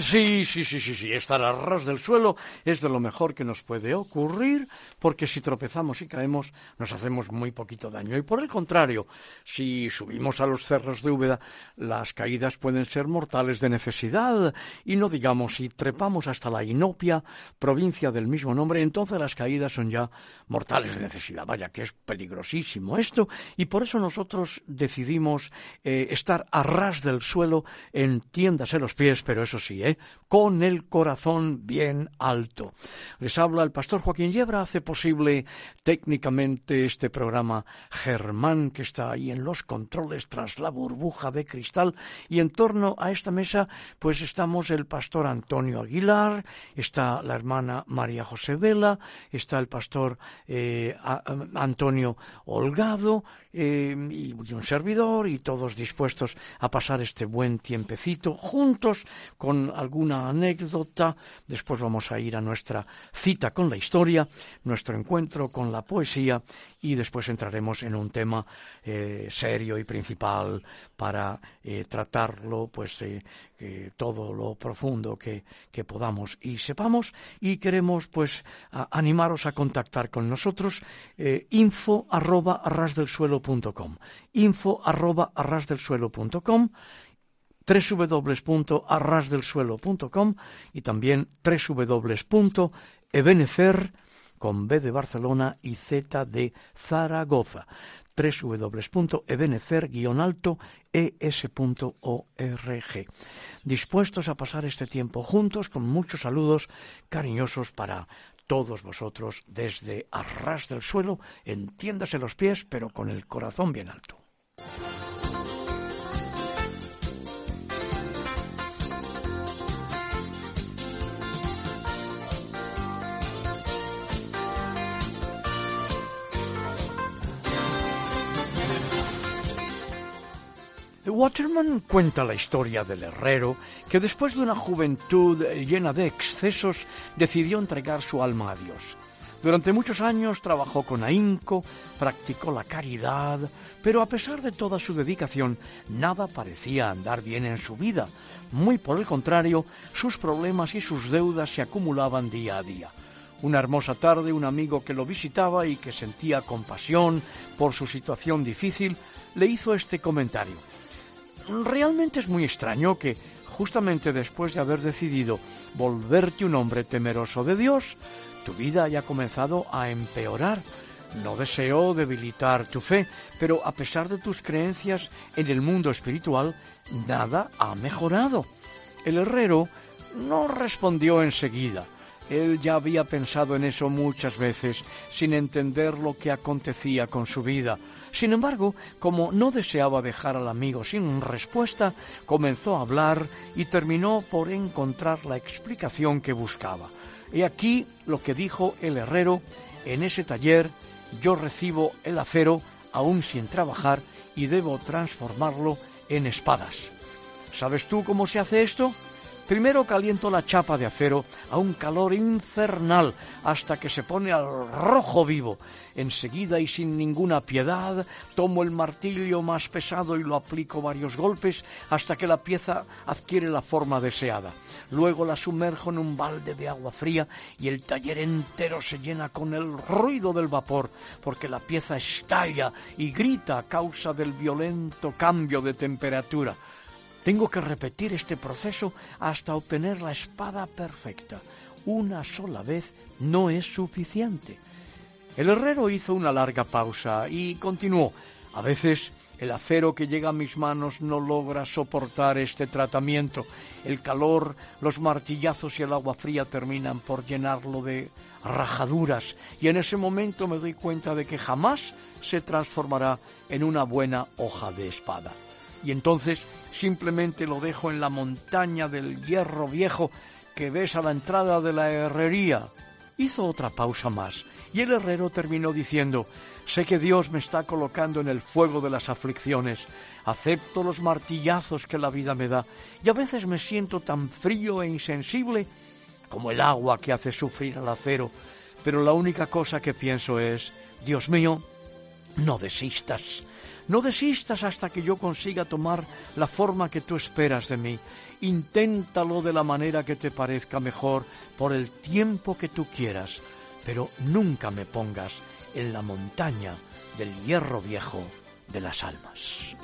Sí, sí, sí, sí, sí. Estar a ras del suelo es de lo mejor que nos puede ocurrir, porque si tropezamos y caemos, nos hacemos muy poquito daño. Y por el contrario, si subimos a los cerros de Úbeda, las caídas pueden ser mortales de necesidad. Y no digamos, si trepamos hasta la Inopia, provincia del mismo nombre, entonces las caídas son ya mortales de necesidad. Vaya que es peligrosísimo esto. Y por eso nosotros decidimos eh, estar a ras del suelo, entiéndase los pies, pero eso sí, ¿eh? Con el corazón bien alto. Les habla el pastor Joaquín Yebra, hace posible técnicamente este programa Germán, que está ahí en los controles tras la burbuja de cristal, y en torno a esta mesa, pues estamos el pastor Antonio Aguilar, está la hermana María José Vela, está el pastor eh, Antonio Holgado, eh, y un servidor y todos dispuestos a pasar este buen tiempecito juntos con alguna anécdota. Después vamos a ir a nuestra cita con la historia, nuestro encuentro con la poesía y después entraremos en un tema eh, serio y principal para eh, tratarlo, pues todo lo profundo que, que, podamos y sepamos. Y queremos pues animaros a contactar con nosotros info arroba arrasdelsuelo.com info arroba arrasdelsuelo.com www.arrasdelsuelo.com y también www.ebenecer con B de Barcelona y Z de Zaragoza www.ebenecer-es.org. Dispuestos a pasar este tiempo juntos con muchos saludos cariñosos para todos vosotros desde Arras del Suelo, entiéndase los pies, pero con el corazón bien alto. Waterman cuenta la historia del herrero que después de una juventud llena de excesos decidió entregar su alma a Dios. Durante muchos años trabajó con ahínco, practicó la caridad, pero a pesar de toda su dedicación, nada parecía andar bien en su vida. Muy por el contrario, sus problemas y sus deudas se acumulaban día a día. Una hermosa tarde, un amigo que lo visitaba y que sentía compasión por su situación difícil, le hizo este comentario. Realmente es muy extraño que, justamente después de haber decidido volverte un hombre temeroso de Dios, tu vida haya comenzado a empeorar. No deseo debilitar tu fe, pero a pesar de tus creencias en el mundo espiritual, nada ha mejorado. El herrero no respondió enseguida. Él ya había pensado en eso muchas veces, sin entender lo que acontecía con su vida. Sin embargo, como no deseaba dejar al amigo sin respuesta, comenzó a hablar y terminó por encontrar la explicación que buscaba. He aquí lo que dijo el herrero, en ese taller yo recibo el acero aún sin trabajar y debo transformarlo en espadas. ¿Sabes tú cómo se hace esto? Primero caliento la chapa de acero a un calor infernal hasta que se pone al rojo vivo. Enseguida y sin ninguna piedad tomo el martillo más pesado y lo aplico varios golpes hasta que la pieza adquiere la forma deseada. Luego la sumerjo en un balde de agua fría y el taller entero se llena con el ruido del vapor, porque la pieza estalla y grita a causa del violento cambio de temperatura. Tengo que repetir este proceso hasta obtener la espada perfecta. Una sola vez no es suficiente. El herrero hizo una larga pausa y continuó. A veces el acero que llega a mis manos no logra soportar este tratamiento. El calor, los martillazos y el agua fría terminan por llenarlo de rajaduras y en ese momento me doy cuenta de que jamás se transformará en una buena hoja de espada. Y entonces simplemente lo dejo en la montaña del hierro viejo que ves a la entrada de la herrería. Hizo otra pausa más, y el herrero terminó diciendo Sé que Dios me está colocando en el fuego de las aflicciones, acepto los martillazos que la vida me da, y a veces me siento tan frío e insensible como el agua que hace sufrir al acero, pero la única cosa que pienso es Dios mío, no desistas, no desistas hasta que yo consiga tomar la forma que tú esperas de mí. Inténtalo de la manera que te parezca mejor, por el tiempo que tú quieras, pero nunca me pongas en la montaña del hierro viejo de las almas.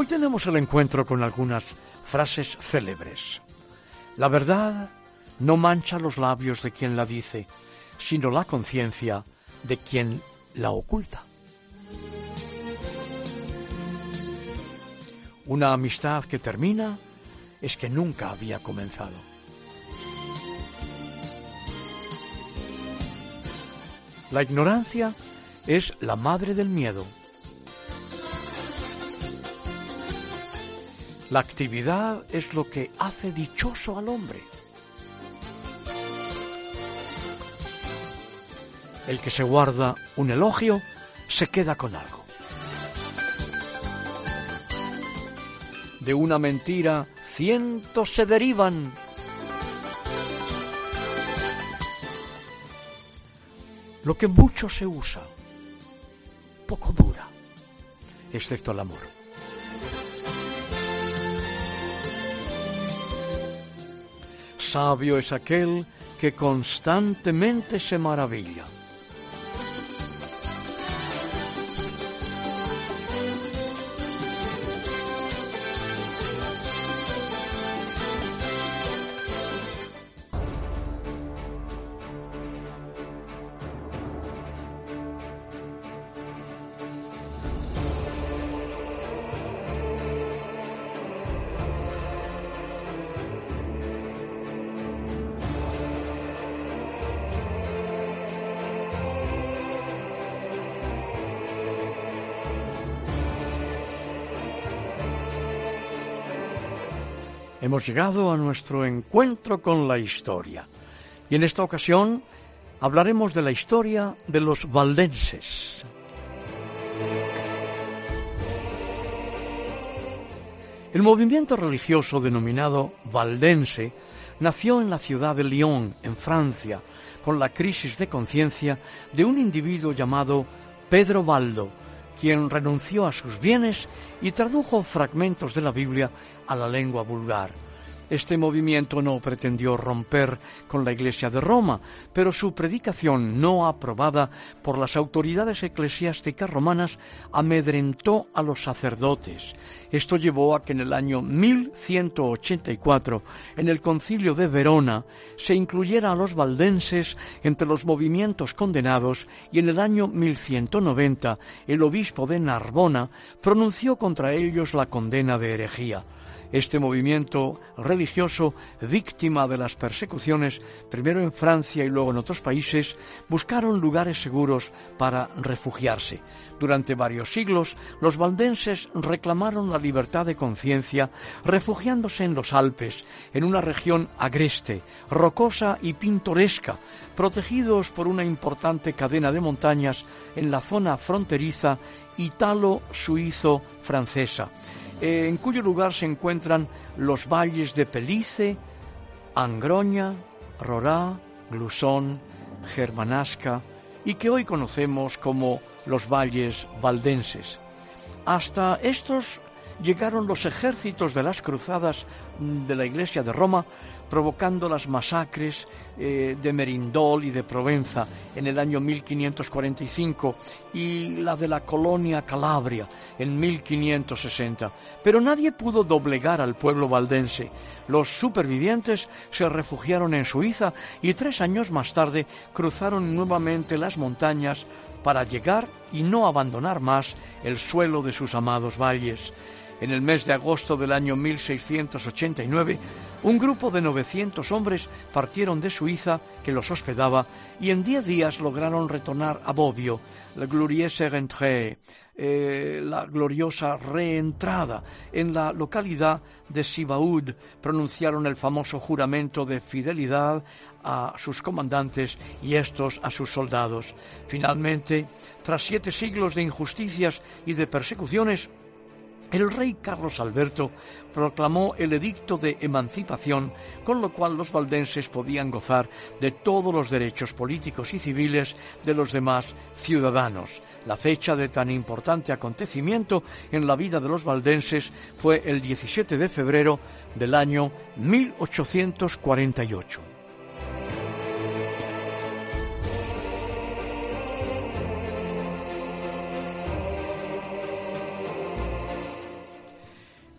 Hoy tenemos el encuentro con algunas frases célebres. La verdad no mancha los labios de quien la dice, sino la conciencia de quien la oculta. Una amistad que termina es que nunca había comenzado. La ignorancia es la madre del miedo. La actividad es lo que hace dichoso al hombre. El que se guarda un elogio se queda con algo. De una mentira cientos se derivan. Lo que mucho se usa, poco dura, excepto el amor. sabio es aquel que constantemente se maravilla. Hemos llegado a nuestro encuentro con la historia y en esta ocasión hablaremos de la historia de los valdenses. El movimiento religioso denominado valdense nació en la ciudad de Lyon, en Francia, con la crisis de conciencia de un individuo llamado Pedro Baldo, quien renunció a sus bienes y tradujo fragmentos de la Biblia a la lengua vulgar. Este movimiento no pretendió romper con la Iglesia de Roma, pero su predicación no aprobada por las autoridades eclesiásticas romanas amedrentó a los sacerdotes. Esto llevó a que en el año 1184, en el concilio de Verona, se incluyera a los valdenses entre los movimientos condenados y en el año 1190 el obispo de Narbona pronunció contra ellos la condena de herejía. Este movimiento religioso víctima de las persecuciones, primero en Francia y luego en otros países, buscaron lugares seguros para refugiarse. Durante varios siglos, los valdenses reclamaron la libertad de conciencia refugiándose en los Alpes, en una región agreste, rocosa y pintoresca, protegidos por una importante cadena de montañas en la zona fronteriza italo-suizo-francesa, en cuyo lugar se encuentran los valles de Pelice, Angroña, Rorá, Glusón, Germanasca y que hoy conocemos como los valles valdenses. Hasta estos llegaron los ejércitos de las cruzadas de la Iglesia de Roma, provocando las masacres eh, de Merindol y de Provenza en el año 1545 y la de la colonia Calabria en 1560. Pero nadie pudo doblegar al pueblo valdense. Los supervivientes se refugiaron en Suiza y tres años más tarde cruzaron nuevamente las montañas para llegar y no abandonar más el suelo de sus amados valles. En el mes de agosto del año 1689, un grupo de 900 hombres partieron de Suiza, que los hospedaba, y en diez días lograron retornar a Bobbio, la glorieuse eh, la gloriosa reentrada. En la localidad de Sibaud pronunciaron el famoso juramento de fidelidad a sus comandantes y estos a sus soldados. Finalmente, tras siete siglos de injusticias y de persecuciones, el rey Carlos Alberto proclamó el edicto de emancipación, con lo cual los valdenses podían gozar de todos los derechos políticos y civiles de los demás ciudadanos. La fecha de tan importante acontecimiento en la vida de los valdenses fue el 17 de febrero del año 1848.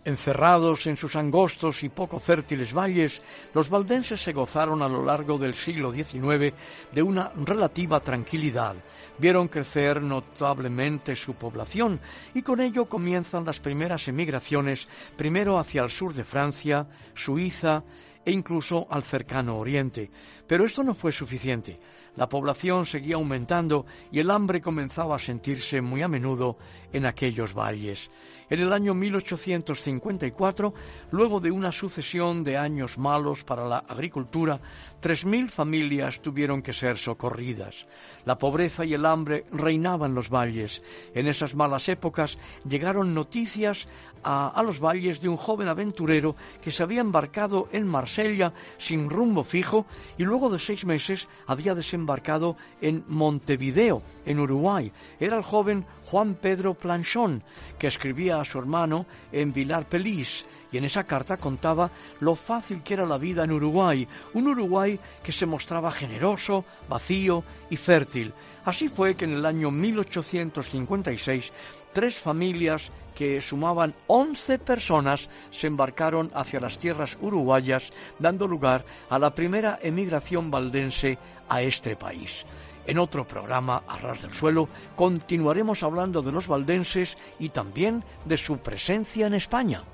Encerrados en sus angostos y poco fértiles valles, los valdenses se gozaron a lo largo del siglo XIX de una relativa tranquilidad. Vieron crecer notablemente su población y con ello comienzan las primeras emigraciones, primero hacia el sur de Francia, Suiza e incluso al cercano Oriente. Pero esto no fue suficiente. La población seguía aumentando y el hambre comenzaba a sentirse muy a menudo en aquellos valles. En el año 1854, luego de una sucesión de años malos para la agricultura, tres mil familias tuvieron que ser socorridas. La pobreza y el hambre reinaban los valles. En esas malas épocas llegaron noticias a, a, los valles de un joven aventurero que se había embarcado en Marsella sin rumbo fijo y luego de seis meses había desembarcado en Montevideo, en Uruguay. Era el joven Juan Pedro Planchón, que escribía a su hermano en Vilar Pelís, y en esa carta contaba lo fácil que era la vida en Uruguay, un Uruguay que se mostraba generoso, vacío y fértil. Así fue que en el año 1856 tres familias que sumaban 11 personas se embarcaron hacia las tierras uruguayas, dando lugar a la primera emigración valdense a este país. En otro programa, a ras del suelo, continuaremos hablando de los valdenses y también de su presencia en España.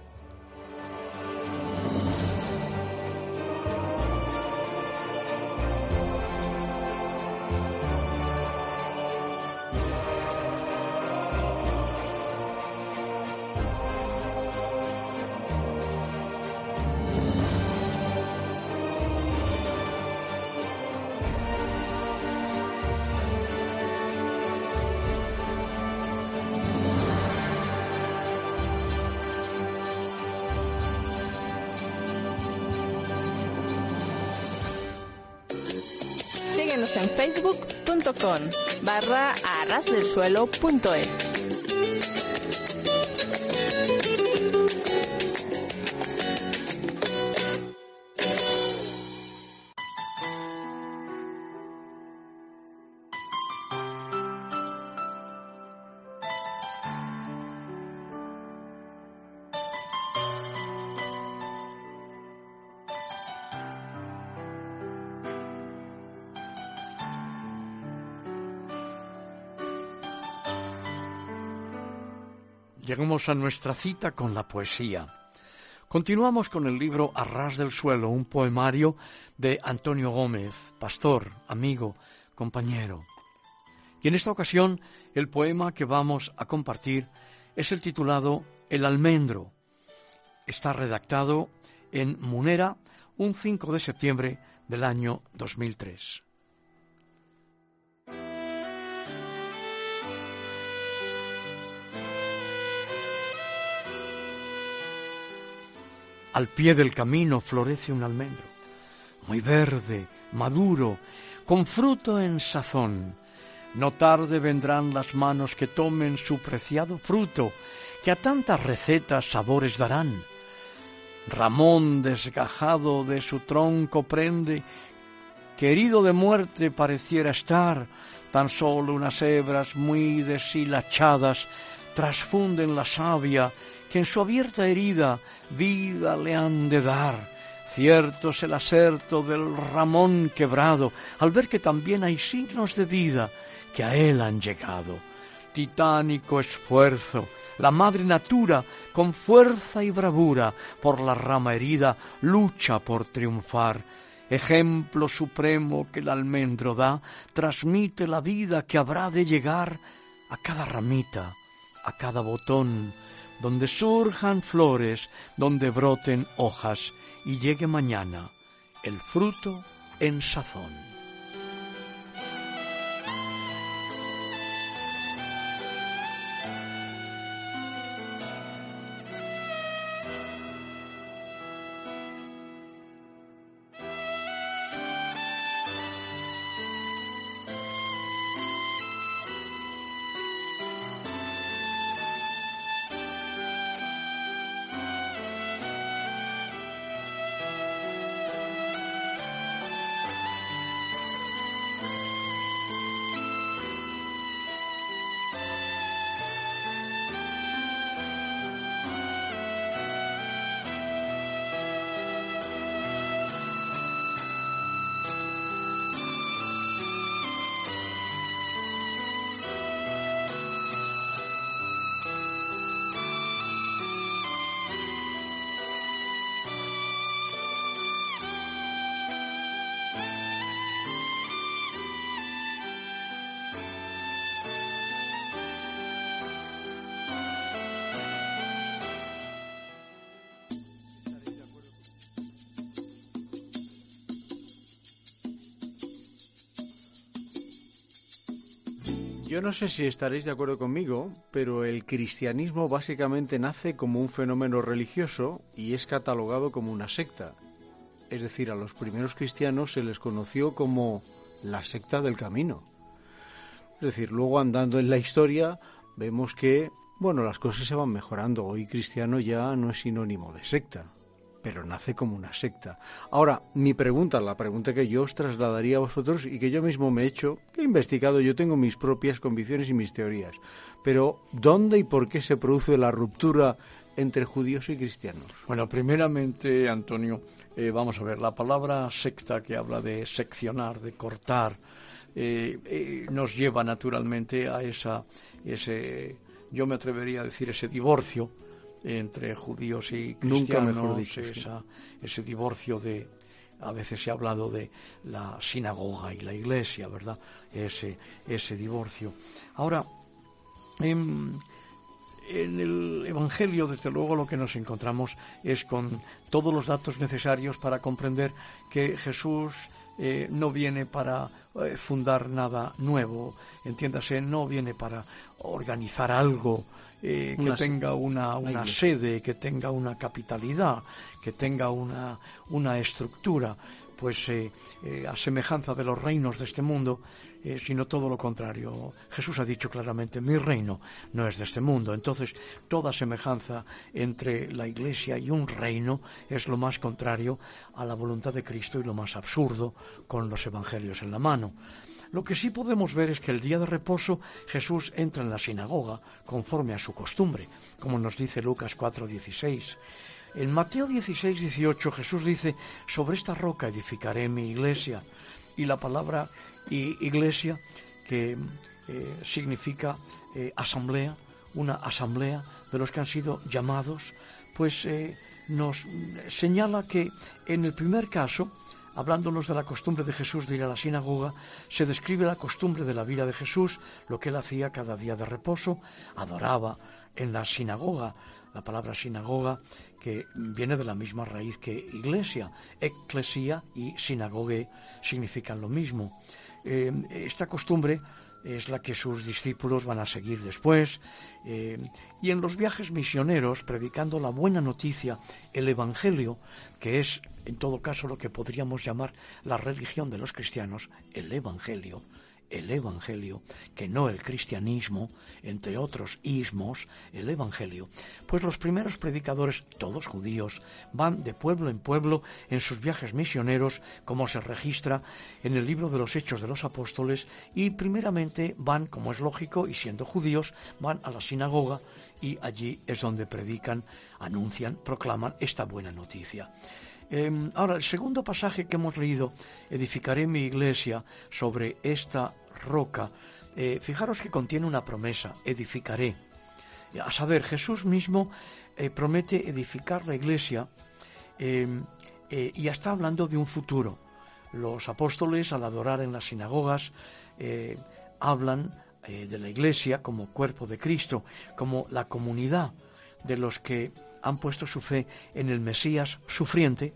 Barra Llegamos a nuestra cita con la poesía. Continuamos con el libro Arras del Suelo, un poemario de Antonio Gómez, pastor, amigo, compañero. Y en esta ocasión el poema que vamos a compartir es el titulado El almendro. Está redactado en Munera un 5 de septiembre del año 2003. Al pie del camino florece un almendro, muy verde, maduro, con fruto en sazón. No tarde vendrán las manos que tomen su preciado fruto, que a tantas recetas sabores darán. Ramón, desgajado de su tronco, prende, que herido de muerte pareciera estar, tan solo unas hebras muy deshilachadas trasfunden la savia que en su abierta herida vida le han de dar. Cierto es el aserto del ramón quebrado, al ver que también hay signos de vida que a él han llegado. Titánico esfuerzo, la madre natura, con fuerza y bravura, por la rama herida, lucha por triunfar. Ejemplo supremo que el almendro da, transmite la vida que habrá de llegar a cada ramita, a cada botón, donde surjan flores, donde broten hojas y llegue mañana el fruto en sazón. Yo no sé si estaréis de acuerdo conmigo, pero el cristianismo básicamente nace como un fenómeno religioso y es catalogado como una secta. Es decir, a los primeros cristianos se les conoció como la secta del camino. Es decir, luego andando en la historia vemos que, bueno, las cosas se van mejorando. Hoy cristiano ya no es sinónimo de secta pero nace como una secta. Ahora, mi pregunta, la pregunta que yo os trasladaría a vosotros y que yo mismo me he hecho, que he investigado, yo tengo mis propias convicciones y mis teorías, pero ¿dónde y por qué se produce la ruptura entre judíos y cristianos? Bueno, primeramente, Antonio, eh, vamos a ver, la palabra secta que habla de seccionar, de cortar, eh, eh, nos lleva naturalmente a esa, ese, yo me atrevería a decir, ese divorcio entre judíos y cristianos, Nunca ese divorcio de, a veces se ha hablado de la sinagoga y la iglesia, ¿verdad? Ese, ese divorcio. Ahora, en, en, el Evangelio, desde luego, lo que nos encontramos es con todos los datos necesarios para comprender que Jesús eh, no viene para eh, fundar nada nuevo, entiéndase, no viene para organizar algo eh, que tenga una, una sede, que tenga una capitalidad, que tenga una, una estructura, pues eh, eh, a semejanza de los reinos de este mundo, sino todo lo contrario. Jesús ha dicho claramente, mi reino no es de este mundo. Entonces, toda semejanza entre la Iglesia y un reino es lo más contrario a la voluntad de Cristo y lo más absurdo con los evangelios en la mano. Lo que sí podemos ver es que el día de reposo Jesús entra en la sinagoga conforme a su costumbre, como nos dice Lucas 4:16. En Mateo 16, 18 Jesús dice, sobre esta roca edificaré mi iglesia. Y la palabra iglesia, que eh, significa eh, asamblea, una asamblea de los que han sido llamados, pues eh, nos señala que en el primer caso, hablándonos de la costumbre de Jesús de ir a la sinagoga, se describe la costumbre de la vida de Jesús, lo que él hacía cada día de reposo, adoraba en la sinagoga, la palabra sinagoga que viene de la misma raíz que iglesia, eclesia y sinagogue significan lo mismo. Eh, esta costumbre es la que sus discípulos van a seguir después. Eh, y en los viajes misioneros, predicando la buena noticia, el Evangelio, que es en todo caso lo que podríamos llamar la religión de los cristianos, el Evangelio, el Evangelio, que no el cristianismo, entre otros ismos, el Evangelio, pues los primeros predicadores, todos judíos, van de pueblo en pueblo en sus viajes misioneros, como se registra en el libro de los Hechos de los Apóstoles, y primeramente van, como es lógico, y siendo judíos, van a la sinagoga y allí es donde predican, anuncian, proclaman esta buena noticia. Em, ahora, el segundo pasaje que hemos leído, edificaré mi iglesia sobre esta roca, eh, fijaros que contiene una promesa, edificaré. A saber, Jesús mismo eh, promete edificar la iglesia em, eh, y está hablando de un futuro. Los apóstoles, al adorar en las sinagogas, hablan de la iglesia como cuerpo de Cristo, como la comunidad de los que han puesto su fe en el Mesías sufriente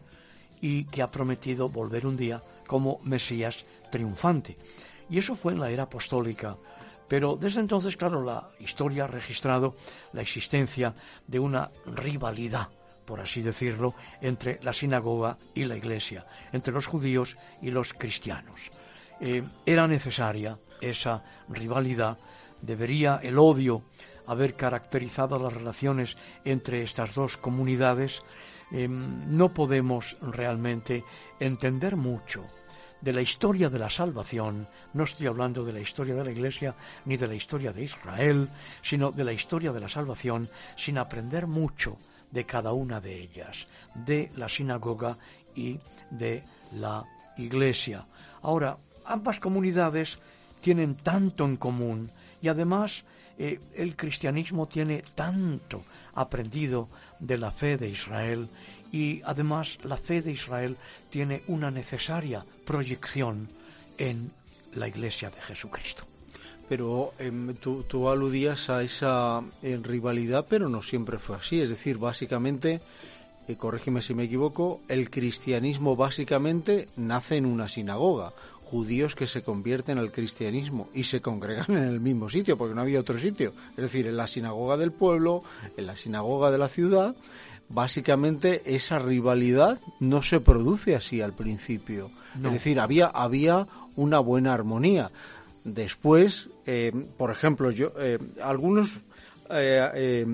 y que ha prometido volver un día como Mesías triunfante. Y eso fue en la era apostólica. Pero desde entonces, claro, la historia ha registrado la existencia de una rivalidad, por así decirlo, entre la sinagoga y la iglesia, entre los judíos y los cristianos. Eh, era necesaria esa rivalidad, debería el odio haber caracterizado las relaciones entre estas dos comunidades, em, no podemos realmente entender mucho de la historia de la salvación, no estoy hablando de la historia de la Iglesia ni de la historia de Israel, sino de la historia de la salvación, sin aprender mucho de cada una de ellas, de la sinagoga y de la Iglesia. Ahora, ambas comunidades tienen tanto en común y además eh, el cristianismo tiene tanto aprendido de la fe de Israel y además la fe de Israel tiene una necesaria proyección en la iglesia de Jesucristo. Pero em, tú, aludías a esa eh, rivalidad, pero no siempre fue así. Es decir, básicamente, eh, corrígeme si me equivoco, el cristianismo básicamente nace en una sinagoga judíos que se convierten al cristianismo y se congregan en el mismo sitio, porque no había otro sitio. Es decir, en la sinagoga del pueblo, en la sinagoga de la ciudad, básicamente esa rivalidad no se produce así al principio. Es decir, había, había una buena armonía. Después, eh, por ejemplo, yo eh, algunos eh,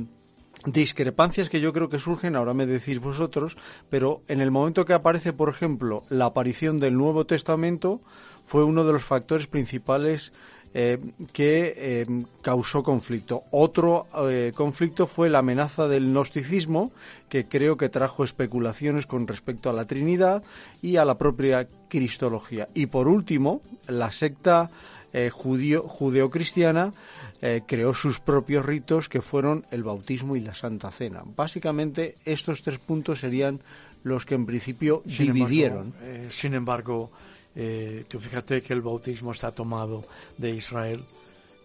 discrepancias que yo creo que surgen, ahora me decís vosotros, pero en el momento que aparece, por ejemplo, la aparición del Nuevo Testamento, fue uno de los factores principales eh, que eh, causó conflicto. Otro eh, conflicto fue la amenaza del gnosticismo, que creo que trajo especulaciones con respecto a la Trinidad y a la propia cristología. Y por último, la secta judío, judeocristiana creó sus propios ritos que fueron el bautismo y la Santa Cena. Básicamente estos tres puntos serían los que en principio dividieron. sin embargo, eh, tú fíjate que el bautismo está tomado de Israel,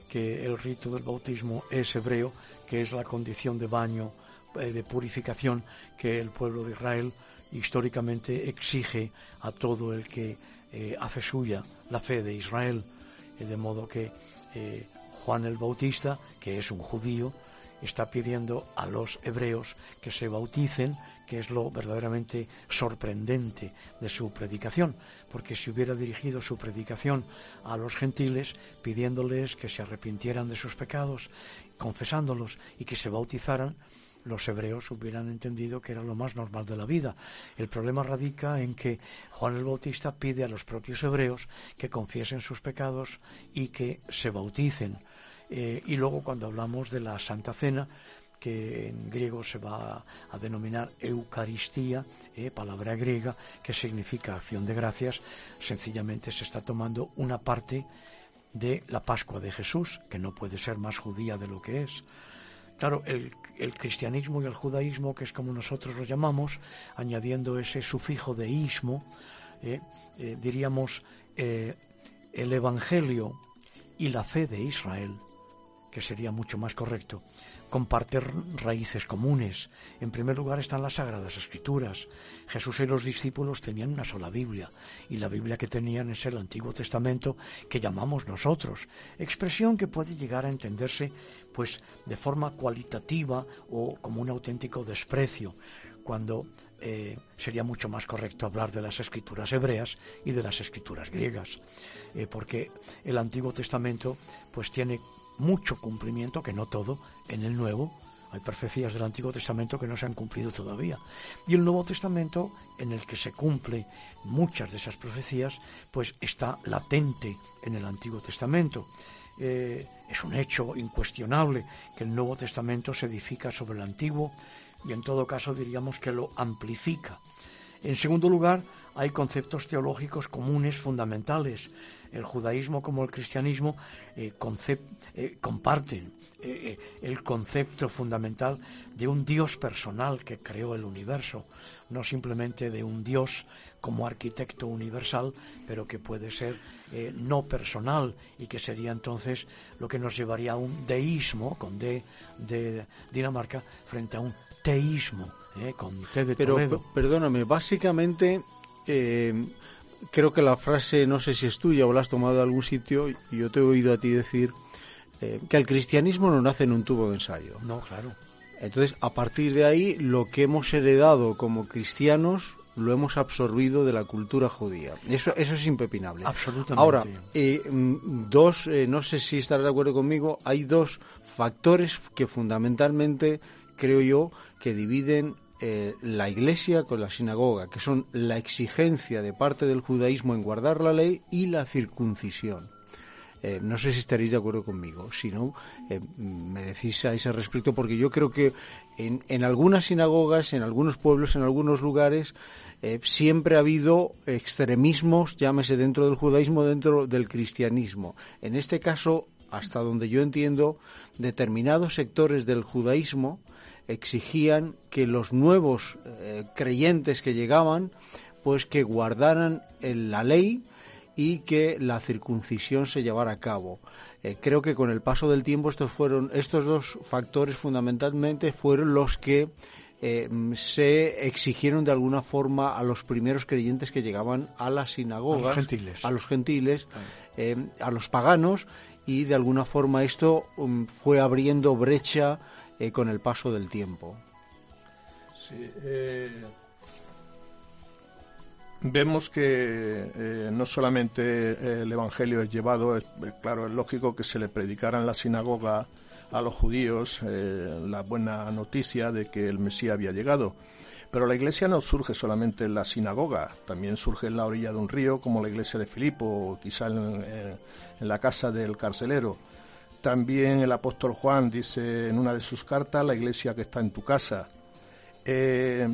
que el rito del bautismo es hebreo, que es la condición de baño, eh, de purificación que el pueblo de Israel históricamente exige a todo el que eh, hace suya la fe de Israel. de modo que Juan el Bautista, que es un judío, está pidiendo a los hebreos que se bauticen que es lo verdaderamente sorprendente de su predicación, porque si hubiera dirigido su predicación a los gentiles, pidiéndoles que se arrepintieran de sus pecados, confesándolos y que se bautizaran, los hebreos hubieran entendido que era lo más normal de la vida. El problema radica en que Juan el Bautista pide a los propios hebreos que confiesen sus pecados y que se bauticen. Eh, y luego cuando hablamos de la Santa Cena, que en griego se va a denominar Eucaristía, eh, palabra griega que significa acción de gracias, sencillamente se está tomando una parte de la Pascua de Jesús, que no puede ser más judía de lo que es. Claro, el, cristianismo y el judaísmo, que es como nosotros lo llamamos, añadiendo ese sufijo de ismo, eh, diríamos el Evangelio y la fe de Israel, que sería mucho más correcto, comparten raíces comunes. En primer lugar están las Sagradas Escrituras. Jesús y los discípulos tenían una sola Biblia, y la Biblia que tenían es el Antiguo Testamento que llamamos nosotros, expresión que puede llegar a entenderse pues de forma cualitativa o como un auténtico desprecio, cuando eh, sería mucho más correcto hablar de las escrituras hebreas y de las escrituras griegas, eh, porque el Antiguo Testamento pues tiene mucho cumplimiento, que no todo, en el Nuevo. Hay profecías del Antiguo Testamento que no se han cumplido todavía. Y el Nuevo Testamento, en el que se cumple muchas de esas profecías, pues está latente en el Antiguo Testamento. Eh, es un hecho incuestionable que el Nuevo Testamento se edifica sobre el Antiguo y en todo caso diríamos que lo amplifica. En segundo lugar, hay conceptos teológicos comunes fundamentales. El judaísmo como el cristianismo eh, eh, comparten eh, el concepto fundamental de un Dios personal que creó el universo, no simplemente de un Dios como arquitecto universal, pero que puede ser no personal y que sería entonces lo que nos llevaría a un deísmo, con D de Dinamarca, frente a un teísmo, con de Pero perdóname, básicamente creo que la frase, no sé si es tuya o la has tomado de algún sitio, y yo te he oído a ti decir eh, que el cristianismo no nace en un tubo de ensayo. No, claro. Entonces, a partir de ahí, lo que hemos heredado como cristianos lo hemos absorbido de la cultura judía. Eso, eso es impepinable. Absolutamente. Ahora, eh, mm, dos, eh, no sé si estarás de acuerdo conmigo, hay dos factores que fundamentalmente creo yo que dividen eh, la iglesia con la sinagoga, que son la exigencia de parte del judaísmo en guardar la ley y la circuncisión. Eh, no sé si estaréis de acuerdo conmigo, si no, eh, me decís a ese respecto, porque yo creo que en, en algunas sinagogas, en algunos pueblos, en algunos lugares, siempre ha habido extremismos, llámese dentro del judaísmo, dentro del cristianismo. En este caso, hasta donde yo entiendo, determinados sectores del judaísmo exigían que los nuevos eh, creyentes que llegaban pues que guardaran la ley y que la circuncisión se llevara a cabo. Eh, creo que con el paso del tiempo estos fueron estos dos factores fundamentalmente fueron los que eh, se exigieron de alguna forma a los primeros creyentes que llegaban a las sinagogas, a los gentiles, a los, gentiles, a los paganos y de alguna forma esto um, fue abriendo brecha eh, con el paso del tiempo. Sí, eh, vemos que eh, no solamente el Evangelio es llevado, claro, es lógico que se le predicara en la sinagoga a los judíos la buena noticia de que el Mesías había llegado. Pero la iglesia no surge solamente en la sinagoga, también surge en la orilla de un río, como la iglesia de Filipo, o quizá en la casa del carcelero. También el apóstol Juan dice en una de sus cartas, la iglesia que está en tu casa. Eh,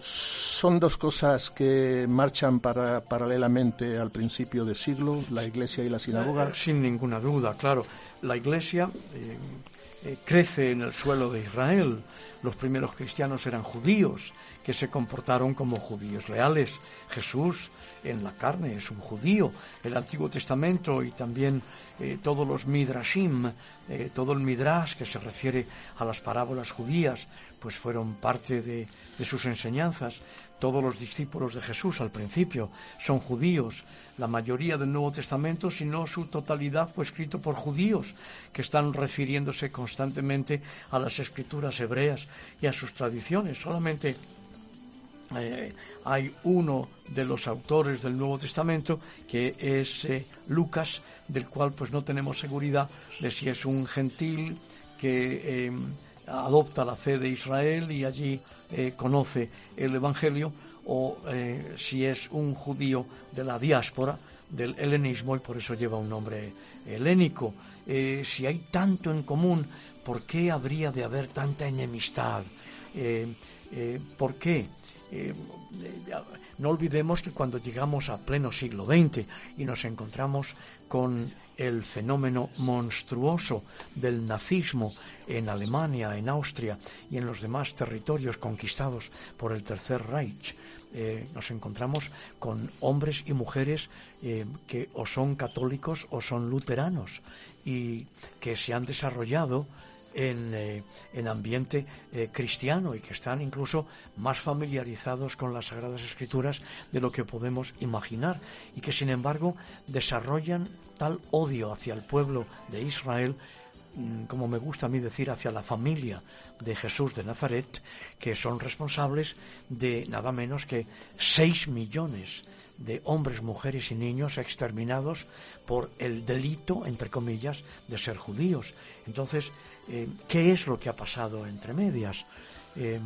son dos cosas que marchan para, paralelamente al principio del siglo, la iglesia y la sinagoga. Eh, sin ninguna duda, claro. La iglesia eh, crece en el suelo de Israel. Los primeros cristianos eran judíos que se comportaron como judíos reales. Jesús en la carne, es un judío. El Antiguo Testamento y también eh, todos los midrashim, eh, todo el midrash que se refiere a las parábolas judías, pues fueron parte de, de sus enseñanzas. Todos los discípulos de Jesús al principio son judíos. La mayoría del Nuevo Testamento, si no su totalidad, fue escrito por judíos que están refiriéndose constantemente a las escrituras hebreas y a sus tradiciones. Solamente eh, hay uno de los autores del Nuevo Testamento que es eh, Lucas, del cual pues no tenemos seguridad de si es un gentil que eh, adopta la fe de Israel y allí conoce el Evangelio o si es un judío de la diáspora del helenismo y por eso lleva un nombre helénico. si hay tanto en común, ¿por qué habría de haber tanta enemistad? ¿Por qué? Eh, no olvidemos que cuando llegamos a pleno siglo XX y nos encontramos con el fenómeno monstruoso del nazismo en Alemania, en Austria y en los demás territorios conquistados por el Tercer Reich, eh, nos encontramos con hombres y mujeres eh, que o son católicos o son luteranos y que se han desarrollado en, eh, ambiente cristiano y que están incluso más familiarizados con las Sagradas Escrituras de lo que podemos imaginar y que sin embargo desarrollan tal odio hacia el pueblo de Israel Mm, como me gusta a mí decir, hacia la familia de Jesús de Nazaret, que son responsables de nada menos que seis millones de hombres, mujeres y niños exterminados por el delito, entre comillas, de ser judíos. Entonces, eh, ¿qué es lo que ha pasado entre medias? Em,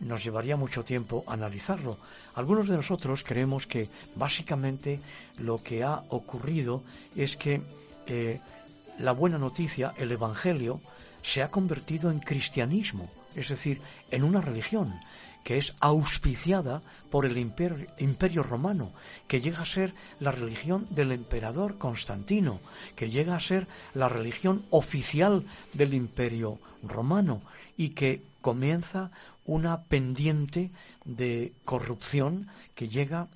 nos llevaría mucho tiempo analizarlo. Algunos de nosotros creemos que básicamente lo que ha ocurrido es que eh, la buena noticia, el Evangelio, se ha convertido en cristianismo, es decir, en una religión que es auspiciada por el imperio, romano, que llega a ser la religión del emperador Constantino, que llega a ser la religión oficial del imperio romano y que comienza una pendiente de corrupción que llega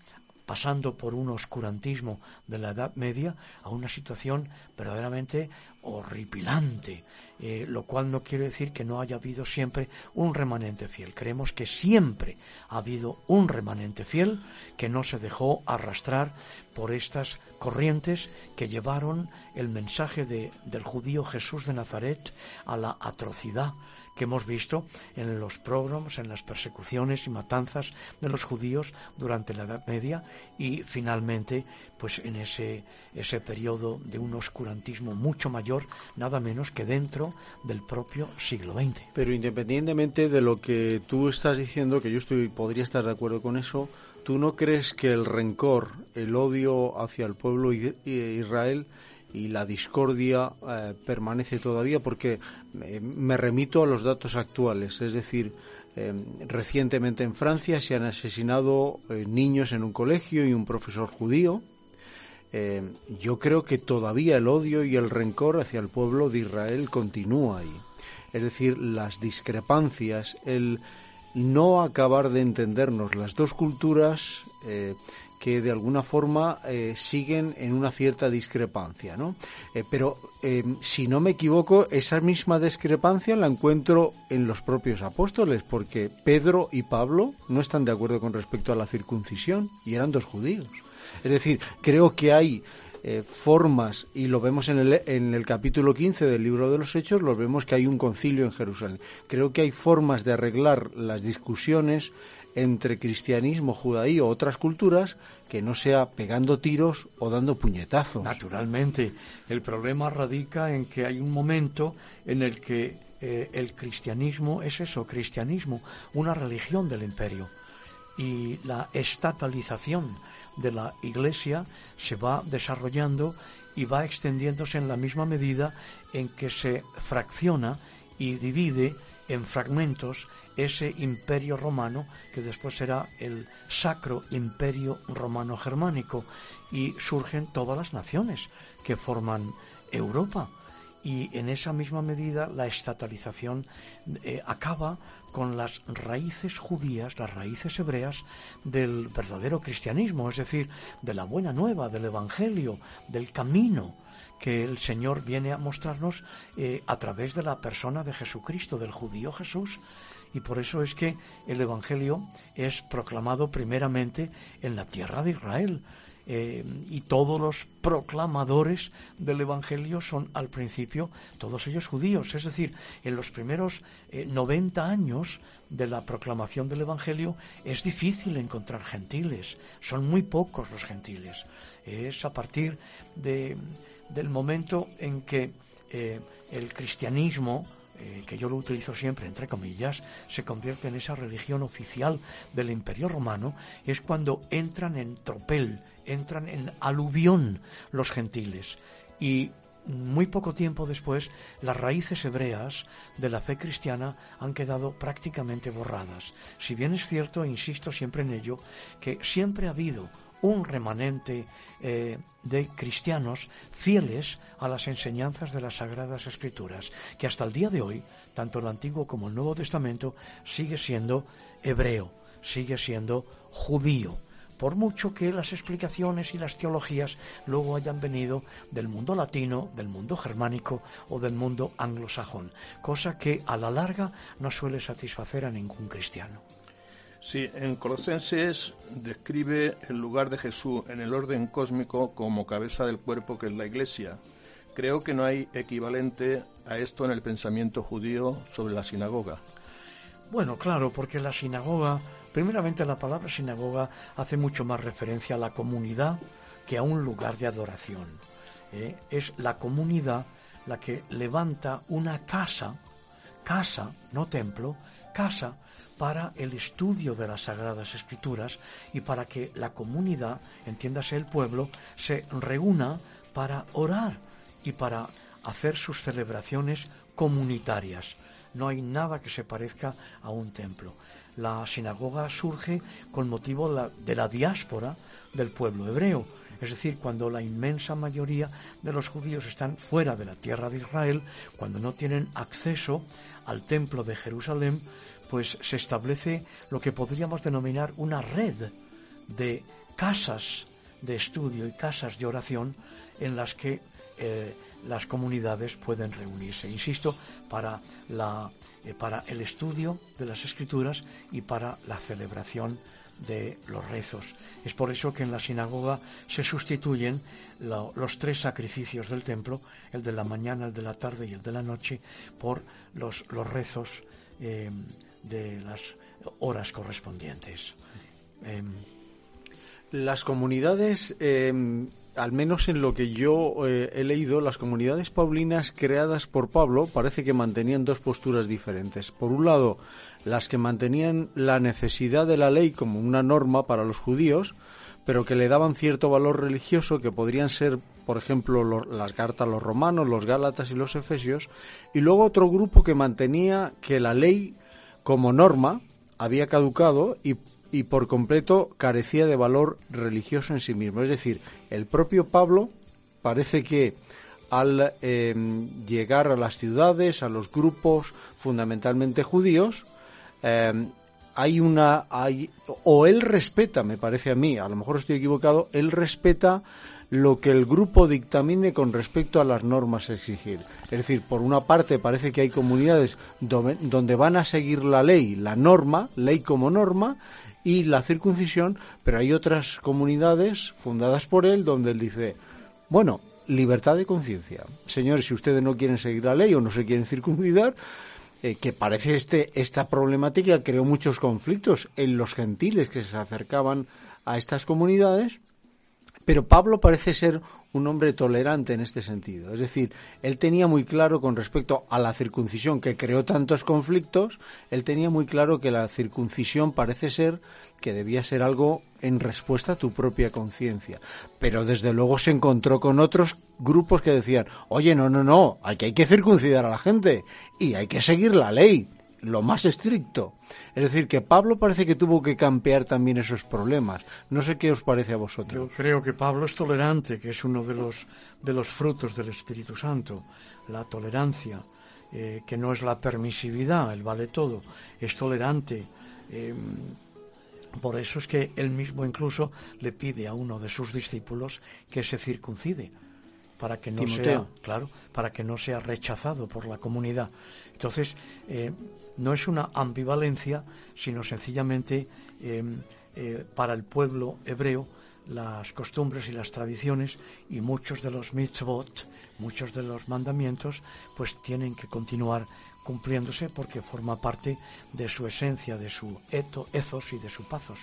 pasando por un oscurantismo de la Edad Media a una situación verdaderamente horripilante, eh, lo cual no quiere decir que no haya habido siempre un remanente fiel. Creemos que siempre ha habido un remanente fiel que no se dejó arrastrar por estas corrientes que llevaron el mensaje del judío Jesús de Nazaret a la atrocidad que hemos visto en los progromos, en las persecuciones y matanzas de los judíos durante la Edad Media y finalmente pues en ese, ese periodo de un oscurantismo mucho mayor, nada menos que dentro del propio siglo XX. Pero independientemente de lo que tú estás diciendo, que yo estoy, podría estar de acuerdo con eso, ¿tú no crees que el rencor, el odio hacia el pueblo de Israel y la discordia eh, permanece todavía porque eh, me remito a los datos actuales, es decir, eh, recientemente en Francia se han asesinado niños en un colegio y un profesor judío. yo creo que todavía el odio y el rencor hacia el pueblo de Israel continúa ahí. Es decir, las discrepancias, el no acabar de entendernos las dos culturas que de alguna forma eh, siguen en una cierta discrepancia, ¿no? Eh, pero eh, si no me equivoco, esa misma discrepancia la encuentro en los propios apóstoles, porque Pedro y Pablo no están de acuerdo con respecto a la circuncisión y eran dos judíos. Es decir, creo que hay formas, y lo vemos en el, en el capítulo 15 del libro de los Hechos, lo vemos que hay un concilio en Jerusalén. Creo que hay formas de arreglar las discusiones entre cristianismo, judaío o otras culturas que no sea pegando tiros o dando puñetazos. Naturalmente, el problema radica en que hay un momento en el que eh, el cristianismo es eso, cristianismo, una religión del imperio. Y la estatalización de la Iglesia se va desarrollando y va extendiéndose en la misma medida en que se fracciona y divide en fragmentos ese imperio romano que después será el sacro imperio romano germánico y surgen todas las naciones que forman Europa. Y en esa misma medida la estatalización eh, acaba con las raíces judías, las raíces hebreas del verdadero cristianismo, es decir, de la buena nueva, del Evangelio, del camino que el Señor viene a mostrarnos eh, a través de la persona de Jesucristo, del judío Jesús, y por eso es que el Evangelio es proclamado primeramente en la tierra de Israel. Eh, y todos los proclamadores del Evangelio son al principio todos ellos judíos. Es decir, en los primeros 90 eh, años de la proclamación del Evangelio es difícil encontrar gentiles. Son muy pocos los gentiles. Es a partir de, del momento en que eh, el cristianismo eh, que yo lo utilizo siempre entre comillas, se convierte en esa religión oficial del Imperio Romano, es cuando entran en tropel, entran en aluvión los gentiles. Y muy poco tiempo después, las raíces hebreas de la fe cristiana han quedado prácticamente borradas. Si bien es cierto, insisto siempre en ello, que siempre ha habido un remanente eh, de cristianos fieles a las enseñanzas de las Sagradas Escrituras, que hasta el día de hoy, tanto el Antiguo como el Nuevo Testamento, sigue siendo hebreo, sigue siendo judío por mucho que las explicaciones y las teologías luego hayan venido del mundo latino, del mundo germánico o del mundo anglosajón, cosa que a la larga no suele satisfacer a ningún cristiano. Sí, en Colosenses describe el lugar de Jesús en el orden cósmico como cabeza del cuerpo que es la Iglesia. Creo que no hay equivalente a esto en el pensamiento judío sobre la sinagoga. Bueno, claro, porque la sinagoga Primeramente, la palabra sinagoga hace mucho más referencia a la comunidad que a un lugar de adoración. ¿eh? Es la comunidad la que levanta una casa, casa, no templo, casa para el estudio de las Sagradas Escrituras y para que la comunidad, entiéndase el pueblo, se reúna para orar y para hacer sus celebraciones comunitarias. No hay nada que se parezca a un templo la sinagoga surge con motivo de la diáspora del pueblo hebreo. Es decir, cuando la inmensa mayoría de los judíos están fuera de la tierra de Israel, cuando no tienen acceso al templo de Jerusalén, pues se establece lo que podríamos denominar una red de casas de estudio y casas de oración en las que eh, las comunidades pueden reunirse. Insisto, para la eh, para el estudio de las escrituras y para la celebración de los rezos. Es por eso que en la sinagoga se sustituyen los tres sacrificios del templo, el de la mañana, el de la tarde y el de la noche, por los, los rezos eh, de las horas correspondientes. Em, las comunidades em, al menos en lo que yo eh, he leído, las comunidades paulinas creadas por Pablo parece que mantenían dos posturas diferentes. Por un lado, las que mantenían la necesidad de la ley como una norma para los judíos, pero que le daban cierto valor religioso, que podrían ser, por ejemplo, las cartas a los romanos, los gálatas y los efesios, y luego otro grupo que mantenía que la ley como norma había caducado y y por completo carecía de valor religioso en sí mismo. Es decir, el propio Pablo parece que al em, llegar a las ciudades, a los grupos fundamentalmente judíos, em, hay una hay, o él respeta, me parece a mí, a lo mejor estoy equivocado, él respeta lo que el grupo dictamine con respecto a las normas a exigir. Es decir, por una parte parece que hay comunidades donde van a seguir la ley, la norma, ley como norma, y la circuncisión, pero hay otras comunidades fundadas por él donde él dice, bueno, libertad de conciencia. Señores, si ustedes no quieren seguir la ley o no se quieren circuncidar, eh, que parece este, esta problemática creó muchos conflictos en los gentiles que se acercaban a estas comunidades, pero Pablo parece ser un hombre tolerante en este sentido. Es decir, él tenía muy claro con respecto a la circuncisión que creó tantos conflictos, él tenía muy claro que la circuncisión parece ser que debía ser algo en respuesta a tu propia conciencia. Pero desde luego se encontró con otros grupos que decían, oye, no, no, no, hay que, hay que circuncidar a la gente y hay que seguir la ley lo más estricto. Es decir, que Pablo parece que tuvo que campear también esos problemas. No sé qué os parece a vosotros. Yo creo que Pablo es tolerante, que es uno de los, de los frutos del Espíritu Santo, la tolerancia, eh, que no es la permisividad, el vale todo, es tolerante. Em, por eso es que él mismo incluso le pide a uno de sus discípulos que se circuncide para que no sea claro para que no sea rechazado por la comunidad entonces eh, no es una ambivalencia, sino sencillamente em, eh, para el pueblo hebreo las costumbres y las tradiciones y muchos de los mitzvot, muchos de los mandamientos, pues tienen que continuar cumpliéndose porque forma parte de su esencia, de su eto, ethos y de su pazos.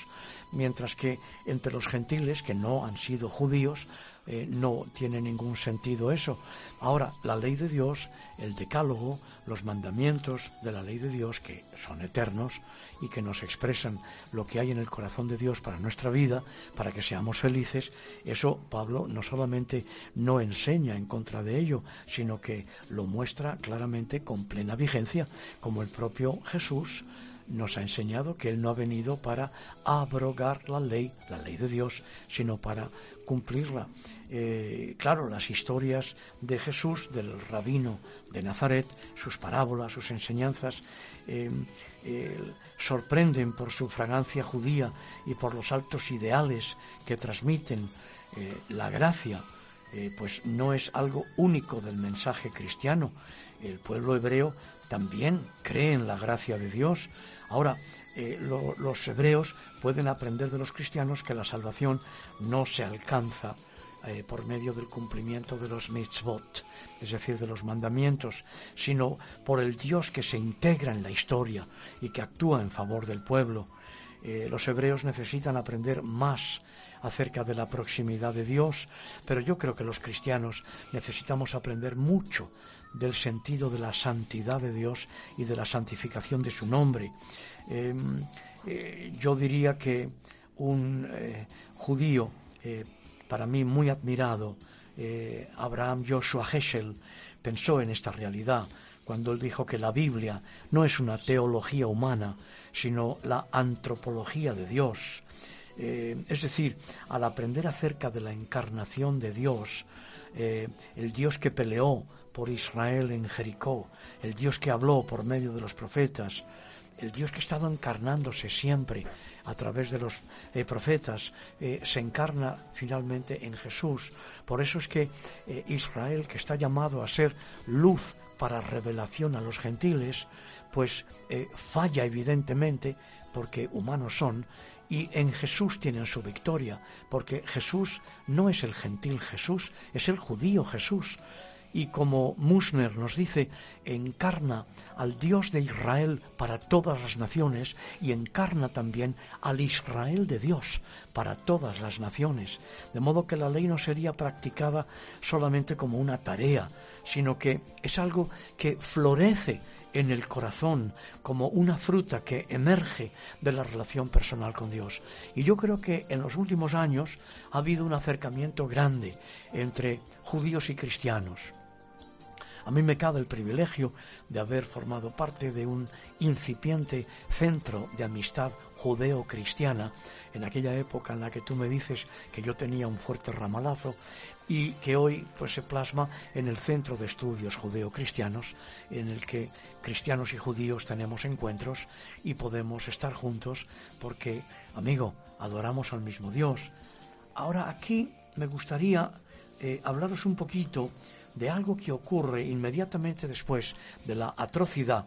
Mientras que entre los gentiles, que no han sido judíos, eh, no tiene ningún sentido eso. Ahora, la ley de Dios, el decálogo, los mandamientos de la ley de Dios, que son eternos y que nos expresan lo que hay en el corazón de Dios para nuestra vida, para que seamos felices, eso Pablo no solamente no enseña en contra de ello, sino que lo muestra claramente con plena vigencia, como el propio Jesús nos ha enseñado que Él no ha venido para abrogar la ley, la ley de Dios, sino para cumplirla. Eh, claro, las historias de Jesús, del rabino de Nazaret, sus parábolas, sus enseñanzas, eh, eh, sorprenden por su fragancia judía y por los altos ideales que transmiten la gracia, pues no es algo único del mensaje cristiano. El pueblo hebreo también cree en la gracia de Dios, Ahora, eh, los hebreos pueden aprender de los cristianos que la salvación no se alcanza eh, por medio del cumplimiento de los mitzvot, es decir, de los mandamientos, sino por el Dios que se integra en la historia y que actúa en favor del pueblo. Eh, los hebreos necesitan aprender más acerca de la proximidad de Dios, pero yo creo que los cristianos necesitamos aprender mucho del sentido de la santidad de Dios y de la santificación de su nombre. Em, eh, yo diría que un eh, judío, eh, para mí muy admirado, Abraham Joshua Heschel, pensó en esta realidad cuando él dijo que la Biblia no es una teología humana, sino la antropología de Dios. es decir, al aprender acerca de la encarnación de Dios, el Dios que peleó por Israel en Jericó, el Dios que habló por medio de los profetas, el Dios que ha estado encarnándose siempre a través de los eh, profetas, eh, se encarna finalmente en Jesús. Por eso es que eh, Israel, que está llamado a ser luz para revelación a los gentiles, pues falla evidentemente porque humanos son y en Jesús tienen su victoria, porque Jesús no es el gentil Jesús, es el judío Jesús y como Musner nos dice, encarna al Dios de Israel para todas las naciones y encarna también al Israel de Dios para todas las naciones. De modo que la ley no sería practicada solamente como una tarea, sino que es algo que florece en el corazón como una fruta que emerge de la relación personal con Dios. Y yo creo que en los últimos años ha habido un acercamiento grande entre judíos y cristianos. A mí me cabe el privilegio de haber formado parte de un incipiente centro de amistad judeo-cristiana en aquella época en la que tú me dices que yo tenía un fuerte ramalazo y que hoy pues se plasma en el centro de estudios judeo-cristianos en el que cristianos y judíos tenemos encuentros y podemos estar juntos porque, amigo, adoramos al mismo Dios. Ahora aquí me gustaría eh, hablaros un poquito de algo que ocurre inmediatamente después de la atrocidad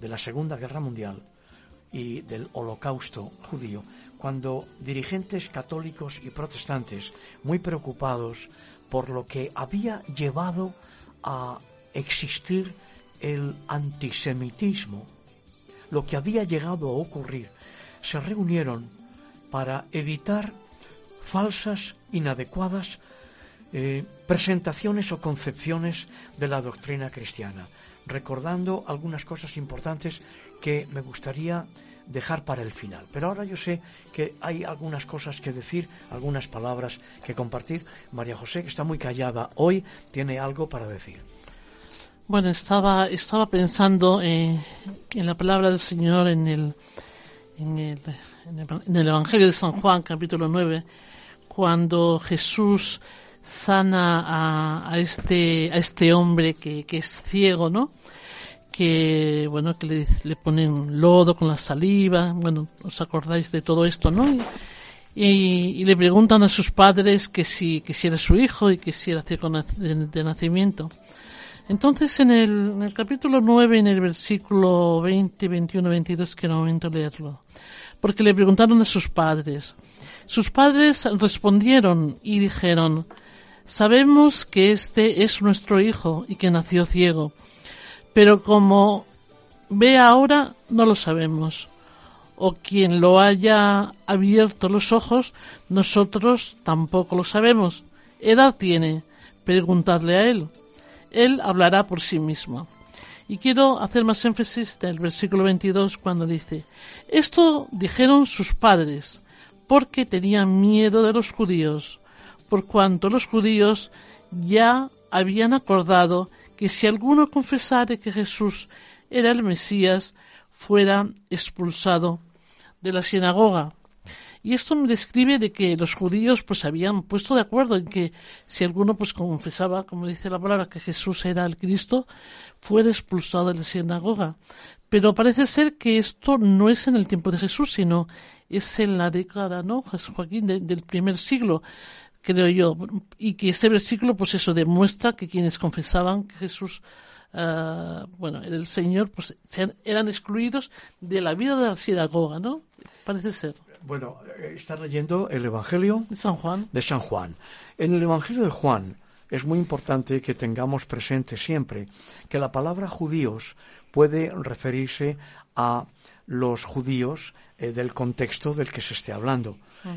de la Segunda Guerra Mundial y del holocausto judío, cuando dirigentes católicos y protestantes, muy preocupados por lo que había llevado a existir el antisemitismo, lo que había llegado a ocurrir, se reunieron para evitar falsas, inadecuadas eh, presentaciones o concepciones de la doctrina cristiana, recordando algunas cosas importantes que me gustaría dejar para el final. Pero ahora yo sé que hay algunas cosas que decir, algunas palabras que compartir. María José, que está muy callada hoy, tiene algo para decir. Bueno, estaba, estaba pensando eh, en la palabra del Señor en el, en el, en el Evangelio de San Juan, capítulo 9, cuando Jesús sana a, este, a este hombre que, que es ciego, ¿no? que bueno que le, le, ponen lodo con la saliva. Bueno os acordáis de todo esto no y, y, le preguntan a sus padres que si que si era su hijo y que si era ciego de, nacimiento. Entonces en el, en el capítulo 9 en el versículo 20 21 22 que no momento leerlo porque le preguntaron a sus padres. Sus padres respondieron y dijeron Sabemos que este es nuestro hijo y que nació ciego, pero como ve ahora no lo sabemos. O quien lo haya abierto los ojos, nosotros tampoco lo sabemos. edad tiene? Preguntadle a él. Él hablará por sí mismo. Y quiero hacer más énfasis en el versículo 22 cuando dice, esto dijeron sus padres, porque tenían miedo de los judíos, por cuanto los judíos ya habían acordado que si alguno confesare que Jesús era el Mesías, fuera expulsado de la sinagoga. Y esto me describe de que los judíos pues habían puesto de acuerdo en que si alguno pues confesaba, como dice la palabra, que Jesús era el Cristo, fuera expulsado de la sinagoga. Pero parece ser que esto no es en el tiempo de Jesús, sino es en la década, ¿no, Joaquín, del primer siglo, creo yo. Y que este versículo, pues eso, demuestra que quienes confesaban que Jesús uh, bueno, era el Señor, pues eran excluidos de la vida de la sinagoga, ¿no? Parece ser. Bueno, eh, está leyendo el Evangelio de San Juan. De San Juan. En el Evangelio de Juan es muy importante que tengamos presente siempre que la palabra judíos puede referirse a los judíos eh, del contexto del que se esté hablando.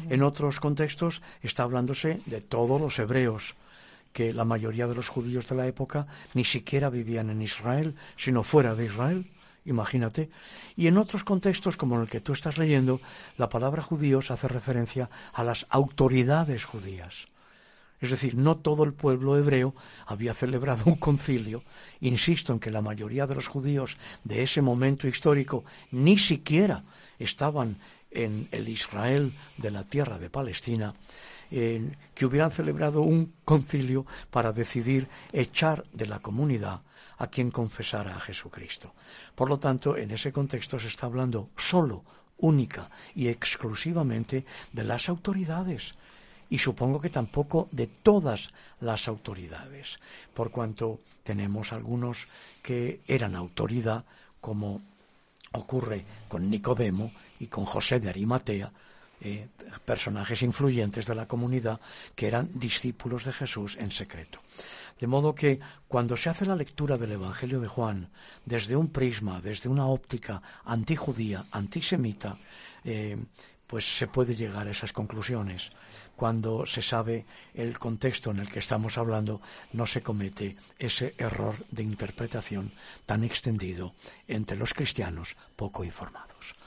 En otros contextos está hablándose de todos los hebreos, que la mayoría de los judíos de la época ni siquiera vivían en Israel, sino fuera de Israel imagínate. Y en otros contextos, como en el que tú estás leyendo, la palabra judíos hace referencia a las autoridades judías. Es decir, no todo el pueblo hebreo había celebrado un concilio. Insisto en que la mayoría de los judíos de ese momento histórico ni siquiera estaban en el Israel de la tierra de Palestina, que hubieran celebrado un concilio para decidir echar de la comunidad a quien confesara a Jesucristo. Por lo tanto, en ese contexto se está hablando solo, única y exclusivamente de las autoridades. Y supongo que tampoco de todas las autoridades, por cuanto tenemos algunos que eran autoridad, como ocurre con Nicodemo y con José de Arimatea, eh, personajes influyentes de la comunidad que eran discípulos de Jesús en secreto. De modo que cuando se hace la lectura del Evangelio de Juan desde un prisma, desde una óptica antijudía, antisemita, eh, pues se puede llegar a esas conclusiones. Cuando se sabe el contexto en el que estamos hablando, no se comete ese error de interpretación tan extendido entre los cristianos poco informados.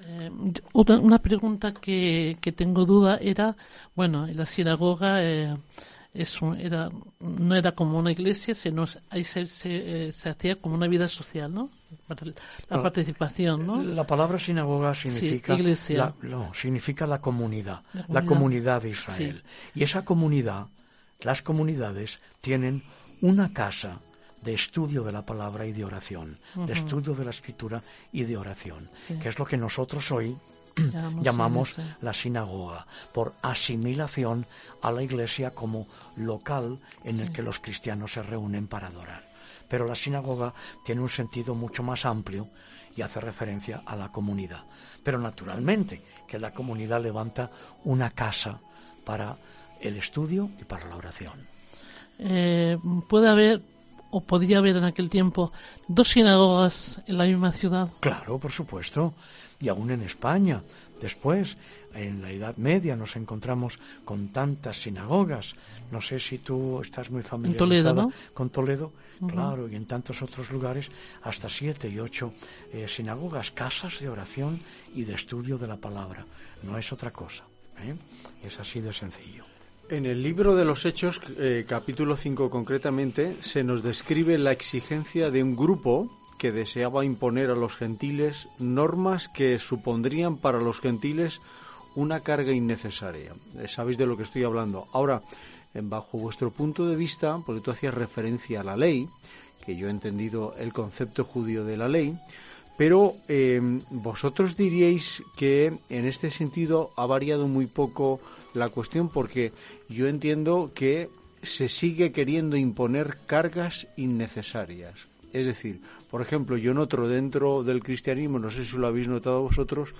Eh, una, pregunta que, tengo duda era, bueno, en la sinagoga eh, era, no era como una iglesia, sino ahí se, se, eh, hacía como una vida social, ¿no? La participación, ¿no? La palabra sinagoga significa, iglesia. La, no, significa la comunidad, la comunidad, de Israel. Y esa comunidad, las comunidades, tienen una casa de estudio de la palabra y de oración, de estudio de la escritura y de oración, que es lo que nosotros hoy llamamos la sinagoga, por asimilación a la iglesia como local en el que los cristianos se reúnen para adorar. Pero la sinagoga tiene un sentido mucho más amplio y hace referencia a la comunidad. Pero naturalmente que la comunidad levanta una casa para el estudio y para la oración. Eh, puede haber o podría haber en aquel tiempo dos sinagogas en la misma ciudad. Claro, por supuesto y aún en España. Después, en la Edad Media, nos encontramos con tantas sinagogas. No sé si tú estás muy familiarizada con Toledo, claro, y en tantos otros lugares, hasta siete y ocho eh, sinagogas, casas de oración y de estudio de la palabra. No es otra cosa. ¿eh? Es así de sencillo. En el libro de los Hechos, eh, capítulo 5 concretamente, se nos describe la exigencia de un grupo que deseaba imponer a los gentiles normas que supondrían para los gentiles una carga innecesaria. Eh, sabéis de lo que estoy hablando. Ahora, bajo vuestro punto de vista, porque tú hacías referencia a la ley, que yo he entendido el concepto judío de la ley, pero eh, vosotros diríais que en este sentido ha variado muy poco la cuestión porque yo entiendo que se sigue queriendo imponer cargas innecesarias. Es decir, por ejemplo, yo noto dentro del cristianismo, no sé si lo habéis notado vosotros,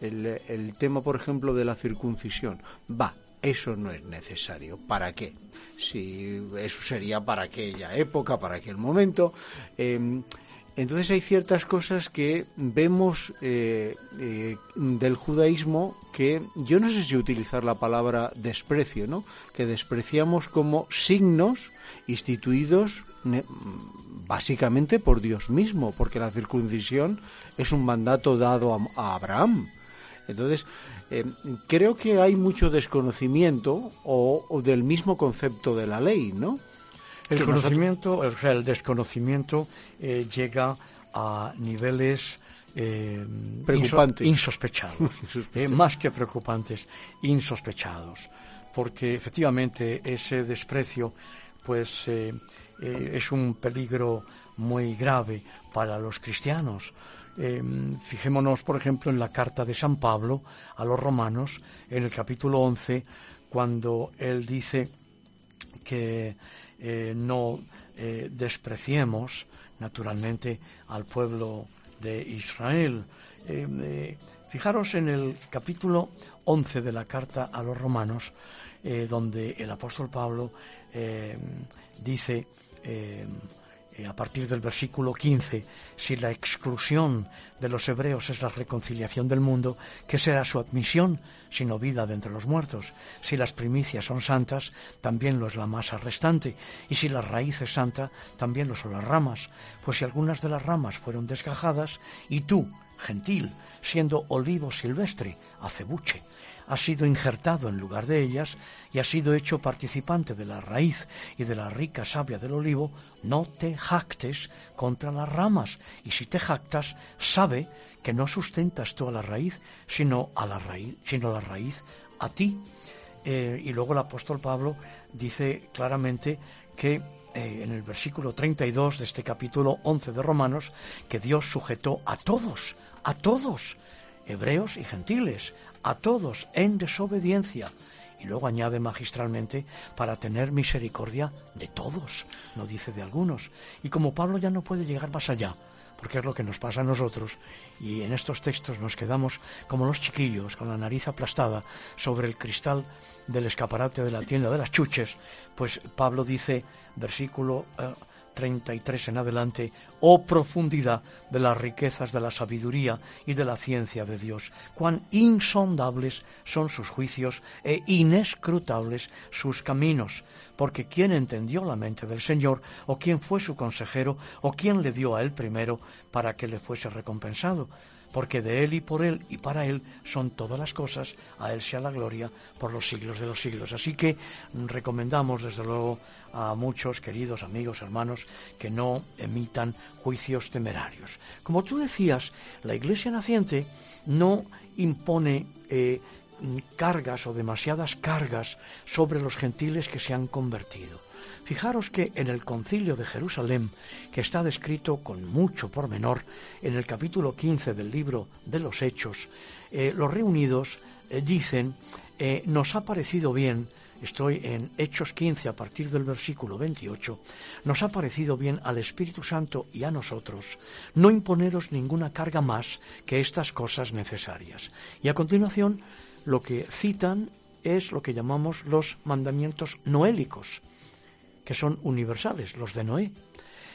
el, tema, por ejemplo, de la circuncisión. Va, eso no es necesario. ¿Para qué? Si eso sería para aquella época, para aquel momento. Em, entonces hay ciertas cosas que vemos eh, eh, del judaísmo que yo no sé si utilizar la palabra desprecio, ¿no? Que despreciamos como signos instituidos básicamente por Dios mismo, porque la circuncisión es un mandato dado a, Abraham. Entonces, eh, creo que hay mucho desconocimiento o, del mismo concepto de la ley, ¿no? El conocimiento, o sea, el desconocimiento eh, llega a niveles eh, preocupantes, insospechados, más que preocupantes, insospechados, porque efectivamente ese desprecio, pues eh, es un peligro muy grave para los cristianos. Eh, fijémonos, por ejemplo, en la carta de San Pablo a los romanos, en el capítulo 11, cuando él dice que eh, no despreciemos, naturalmente, al pueblo de Israel. fijaros en el capítulo 11 de la carta a los romanos, donde el apóstol Pablo dice eh, a partir del versículo 15, si la exclusión de los hebreos es la reconciliación del mundo, ¿qué será su admisión sino vida de entre los muertos? Si las primicias son santas, también lo es la masa restante, y si la raíz es santa, también lo son las ramas, pues si algunas de las ramas fueron desgajadas, y tú, gentil, siendo olivo silvestre, acebuche, ha sido injertado en lugar de ellas y ha sido hecho participante de la raíz y de la rica savia del olivo, no te jactes contra las ramas. Y si te jactas, sabe que no sustentas tú a la raíz, sino a la raíz, sino la raíz a ti. Eh, y luego el apóstol Pablo dice claramente que eh, en el versículo 32 de este capítulo 11 de Romanos, que Dios sujetó a todos, a todos, hebreos y gentiles, a todos en desobediencia. Y luego añade magistralmente, para tener misericordia de todos, no dice de algunos. Y como Pablo ya no puede llegar más allá, porque es lo que nos pasa a nosotros, y en estos textos nos quedamos como los chiquillos, con la nariz aplastada sobre el cristal del escaparate de la tienda de las chuches, pues Pablo dice, versículo... Eh, 33 en adelante, oh profundidad de las riquezas de la sabiduría y de la ciencia de Dios, cuán insondables son sus juicios e inescrutables sus caminos, porque quién entendió la mente del Señor, o quién fue su consejero, o quién le dio a él primero para que le fuese recompensado porque de Él y por Él y para Él son todas las cosas, a Él sea la gloria por los siglos de los siglos. Así que recomendamos desde luego a muchos queridos amigos, hermanos, que no emitan juicios temerarios. Como tú decías, la Iglesia naciente no impone eh, cargas o demasiadas cargas sobre los gentiles que se han convertido. Fijaros que en el concilio de Jerusalén, que está descrito con mucho pormenor en el capítulo 15 del libro de los Hechos, eh, los reunidos eh, dicen, eh, nos ha parecido bien, estoy en Hechos 15 a partir del versículo 28, nos ha parecido bien al Espíritu Santo y a nosotros no imponeros ninguna carga más que estas cosas necesarias. Y a continuación, lo que citan es lo que llamamos los mandamientos noélicos que son universales, los de Noé,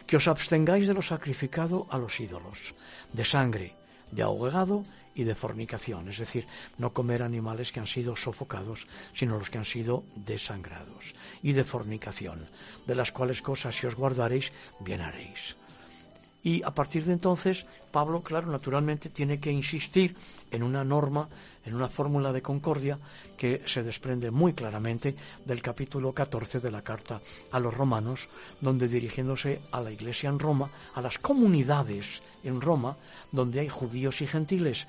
que os abstengáis de lo sacrificado a los ídolos, de sangre, de ahogado y de fornicación, es decir, no comer animales que han sido sofocados, sino los que han sido desangrados, y de fornicación, de las cuales cosas si os guardaréis, bien haréis. Y a partir de entonces, Pablo, claro, naturalmente tiene que insistir en una norma, en una fórmula de concordia que se desprende muy claramente del capítulo 14 de la carta a los romanos, donde dirigiéndose a la iglesia en Roma, a las comunidades en Roma, donde hay judíos y gentiles,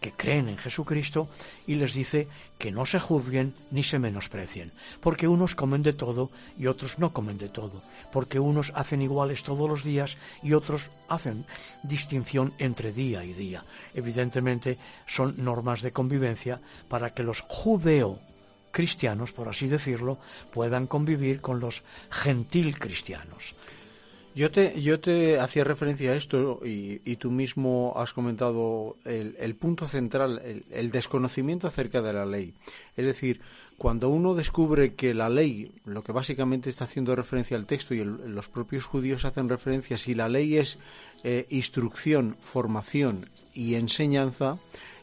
que creen en Jesucristo y les dice que no se juzguen ni se menosprecien, porque unos comen de todo y otros no comen de todo, porque unos hacen iguales todos los días y otros hacen distinción entre día y día. Evidentemente son normas de convivencia para que los judeo cristianos, por así decirlo, puedan convivir con los gentil cristianos. Yo te, yo te hacía referencia a esto y, y tú mismo has comentado el, el punto central, el, el, desconocimiento acerca de la ley. Es decir, cuando uno descubre que la ley, lo que básicamente está haciendo referencia al texto y los propios judíos hacen referencia, si la ley es eh, instrucción, formación y enseñanza,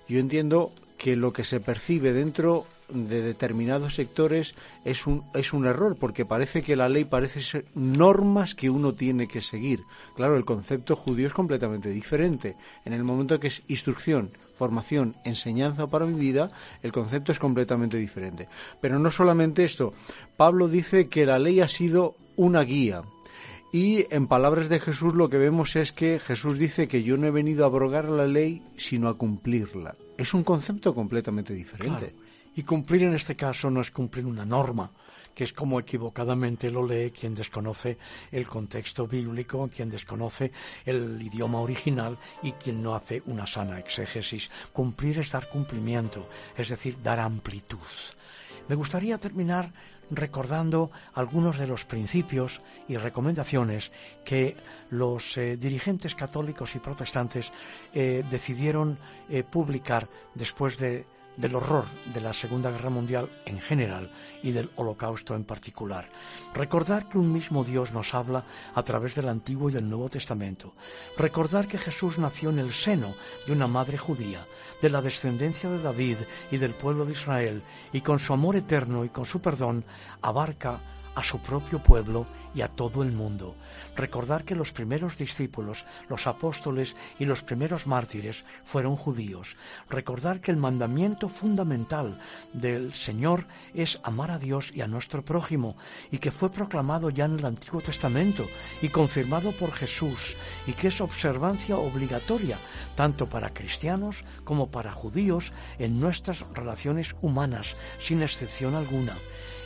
yo entiendo que lo que se percibe dentro de determinados sectores es un, es un error, porque parece que la ley parece ser normas que uno tiene que seguir. Claro, el concepto judío es completamente diferente. En el momento que es instrucción, formación, enseñanza para mi vida, el concepto es completamente diferente. Pero no solamente esto, Pablo dice que la ley ha sido una guía. Y en palabras de Jesús lo que vemos es que Jesús dice que yo no he venido a abrogar la ley, sino a cumplirla. Es un concepto completamente diferente. Y cumplir en este caso no es cumplir una norma, que es como equivocadamente lo lee quien desconoce el contexto bíblico, quien desconoce el idioma original y quien no hace una sana exégesis. Cumplir es dar cumplimiento, es decir, dar amplitud. Me gustaría terminar recordando algunos de los principios y recomendaciones que los eh, dirigentes católicos y protestantes eh, decidieron eh, publicar después de del horror de la Segunda Guerra Mundial en general y del Holocausto en particular. Recordar que un mismo Dios nos habla a través del Antiguo y del Nuevo Testamento. Recordar que Jesús nació en el seno de una madre judía, de la descendencia de David y del pueblo de Israel, y con su amor eterno y con su perdón abarca a su propio pueblo y a todo el mundo. Recordar que los primeros discípulos, los apóstoles y los primeros mártires fueron judíos. Recordar que el mandamiento fundamental del Señor es amar a Dios y a nuestro prójimo y que fue proclamado ya en el Antiguo Testamento y confirmado por Jesús y que es observancia obligatoria tanto para cristianos como para judíos en nuestras relaciones humanas, sin excepción alguna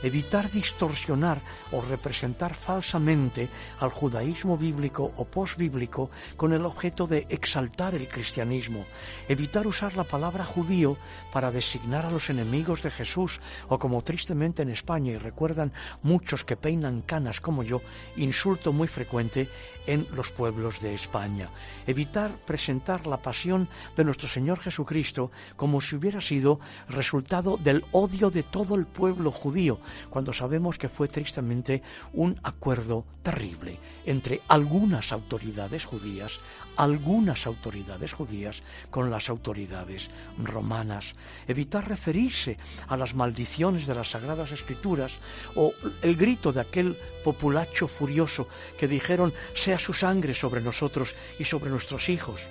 evitar distorsionar o representar falsamente al judaísmo bíblico o posbíblico con el objeto de exaltar el cristianismo, evitar usar la palabra judío para designar a los enemigos de Jesús o como tristemente en España y recuerdan muchos que peinan canas como yo, insulto muy frecuente en los pueblos de España. Evitar presentar la pasión de nuestro Señor Jesucristo como si hubiera sido resultado del odio de todo el pueblo judío, cuando sabemos que fue tristemente un acuerdo terrible entre algunas autoridades judías, algunas autoridades judías con las autoridades romanas. Evitar referirse a las maldiciones de las Sagradas Escrituras o el grito de aquel populacho furioso que dijeron sea su sangre sobre nosotros y sobre nuestros hijos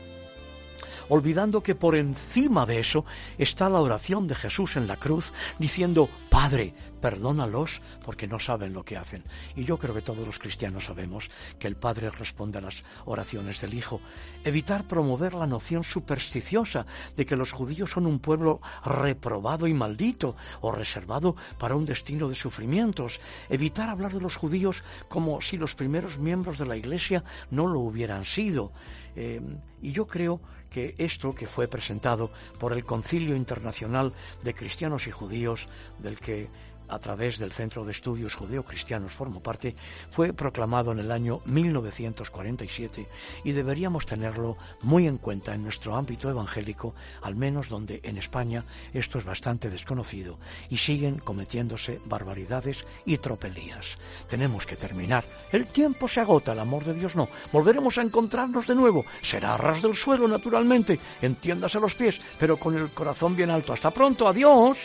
olvidando que por encima de eso está la oración de Jesús en la cruz diciendo, Padre, perdónalos porque no saben lo que hacen. Y yo creo que todos los cristianos sabemos que el Padre responde a las oraciones del Hijo. Evitar promover la noción supersticiosa de que los judíos son un pueblo reprobado y maldito o reservado para un destino de sufrimientos. Evitar hablar de los judíos como si los primeros miembros de la Iglesia no lo hubieran sido. Eh, y yo creo que esto que fue presentado por el Concilio Internacional de Cristianos y Judíos, del que a través del Centro de Estudios Judeo-Cristianos formo parte, fue proclamado en el año 1947 y deberíamos tenerlo muy en cuenta en nuestro ámbito evangélico, al menos donde en España esto es bastante desconocido y siguen cometiéndose barbaridades y tropelías. Tenemos que terminar. El tiempo se agota, el amor de Dios no. Volveremos a encontrarnos de nuevo. Será a ras del suelo, naturalmente, entiéndase los pies, pero con el corazón bien alto. Hasta pronto, adiós.